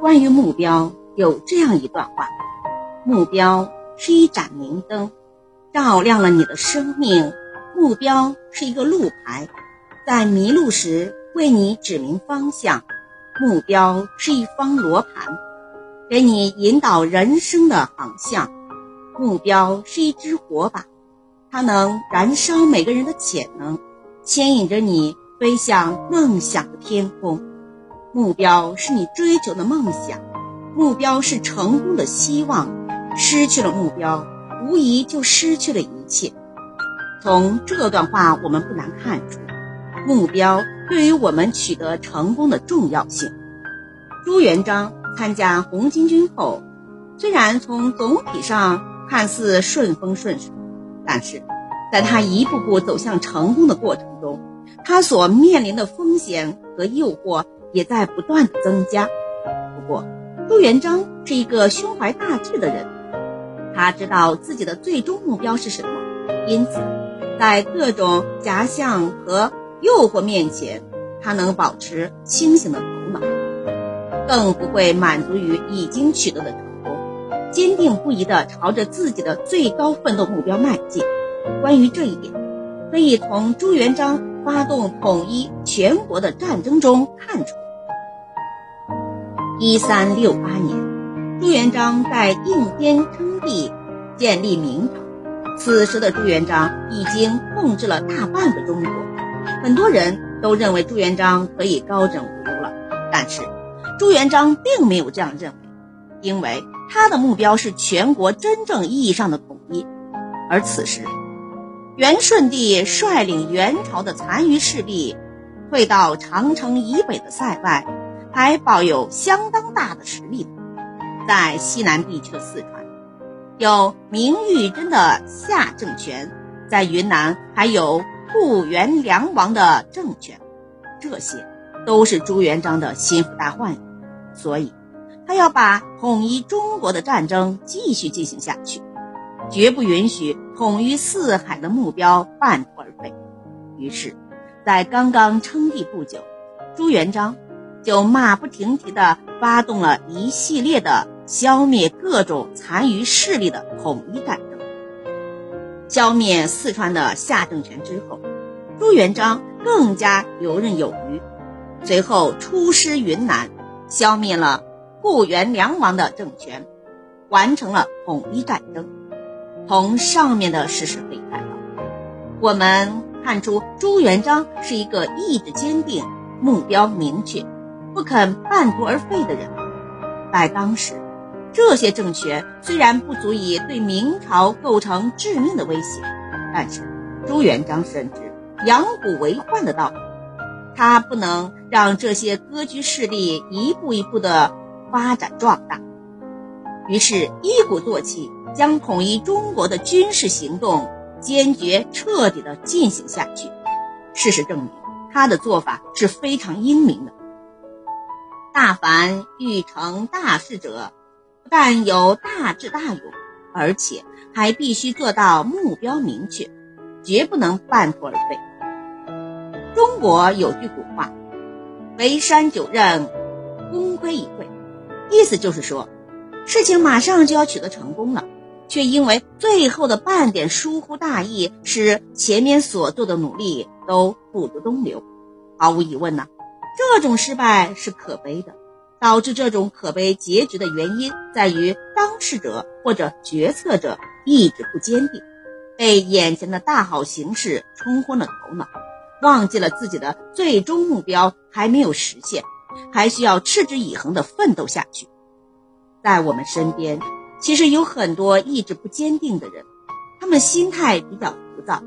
关于目标，有这样一段话：目标是一盏明灯，照亮了你的生命；目标是一个路牌，在迷路时为你指明方向；目标是一方罗盘，给你引导人生的航向；目标是一支火把，它能燃烧每个人的潜能，牵引着你飞向梦想的天空。目标是你追求的梦想，目标是成功的希望。失去了目标，无疑就失去了一切。从这段话，我们不难看出，目标对于我们取得成功的重要性。朱元璋参加红巾军后，虽然从总体上看似顺风顺水，但是在他一步步走向成功的过程中，他所面临的风险和诱惑。也在不断的增加。不过，朱元璋是一个胸怀大志的人，他知道自己的最终目标是什么，因此，在各种假象和诱惑面前，他能保持清醒的头脑，更不会满足于已经取得的成功，坚定不移地朝着自己的最高奋斗目标迈进。关于这一点，可以从朱元璋发动统一全国的战争中看出。一三六八年，朱元璋在应天称帝，建立明朝。此时的朱元璋已经控制了大半个中国，很多人都认为朱元璋可以高枕无忧了。但是，朱元璋并没有这样认为，因为他的目标是全国真正意义上的统一。而此时，元顺帝率领元朝的残余势力，退到长城以北的塞外。还保有相当大的实力，在西南地区的四川，有明玉珍的夏政权；在云南，还有顾元良王的政权。这些都是朱元璋的心腹大患，所以，他要把统一中国的战争继续进行下去，绝不允许统一四海的目标半途而废。于是，在刚刚称帝不久，朱元璋。就马不停蹄地发动了一系列的消灭各种残余势力的统一战争。消灭四川的夏政权之后，朱元璋更加游刃有余。随后出师云南，消灭了顾元梁王的政权，完成了统一战争。从上面的事实可以看到，我们看出朱元璋是一个意志坚定、目标明确。不肯半途而废的人，在当时，这些政权虽然不足以对明朝构成致命的威胁，但是朱元璋深知养虎为患的道理，他不能让这些割据势力一步一步的发展壮大，于是，一鼓作气将统一中国的军事行动坚决彻底的进行下去。事实证明，他的做法是非常英明的。大凡欲成大事者，不但有大智大勇，而且还必须做到目标明确，绝不能半途而废。中国有句古话：“围山九仞，功亏一篑。”意思就是说，事情马上就要取得成功了，却因为最后的半点疏忽大意，使前面所做的努力都付诸东流。毫无疑问呢。这种失败是可悲的，导致这种可悲结局的原因在于当事者或者决策者意志不坚定，被眼前的大好形势冲昏了头脑，忘记了自己的最终目标还没有实现，还需要持之以恒地奋斗下去。在我们身边，其实有很多意志不坚定的人，他们心态比较浮躁，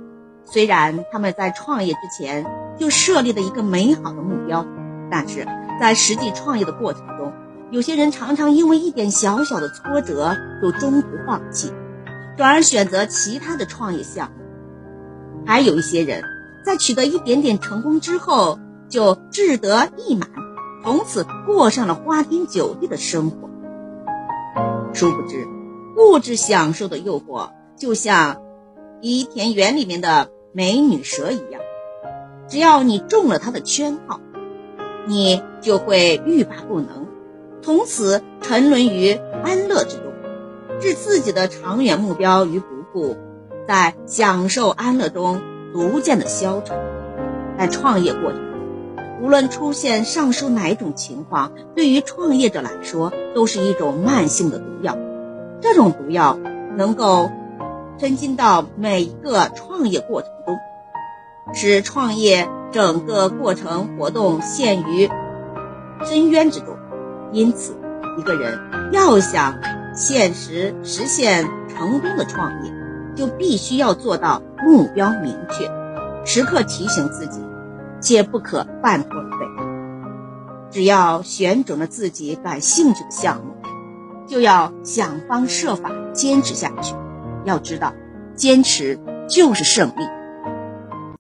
虽然他们在创业之前就设立了一个美好的目标。但是在实际创业的过程中，有些人常常因为一点小小的挫折就中途放弃，转而选择其他的创业项目；还有一些人在取得一点点成功之后就志得意满，从此过上了花天酒地的生活。殊不知，物质享受的诱惑就像伊田园里面的美女蛇一样，只要你中了它的圈套。你就会欲罢不能，从此沉沦于安乐之中，置自己的长远目标于不顾，在享受安乐中逐渐的消沉。在创业过程，无论出现上述哪种情况，对于创业者来说都是一种慢性的毒药。这种毒药能够沉浸到每一个创业过程中，使创业整个过程活动陷于深渊之中。因此，一个人要想现实实现成功的创业，就必须要做到目标明确，时刻提醒自己，且不可半途而废。只要选准了自己感兴趣的项目，就要想方设法坚持下去。要知道，坚持就是胜利。